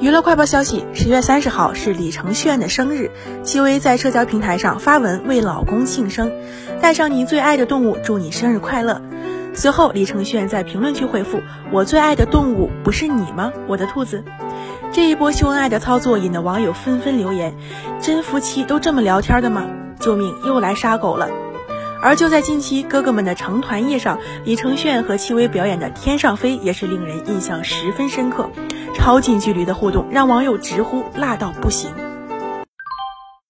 娱乐快报消息：十月三十号是李承铉的生日，戚薇在社交平台上发文为老公庆生，带上你最爱的动物，祝你生日快乐。随后，李承铉在评论区回复：“我最爱的动物不是你吗？我的兔子。”这一波秀恩爱的操作引得网友纷纷留言：“真夫妻都这么聊天的吗？救命，又来杀狗了！”而就在近期，哥哥们的成团夜上，李承铉和戚薇表演的《天上飞》也是令人印象十分深刻。超近距离的互动让网友直呼辣到不行。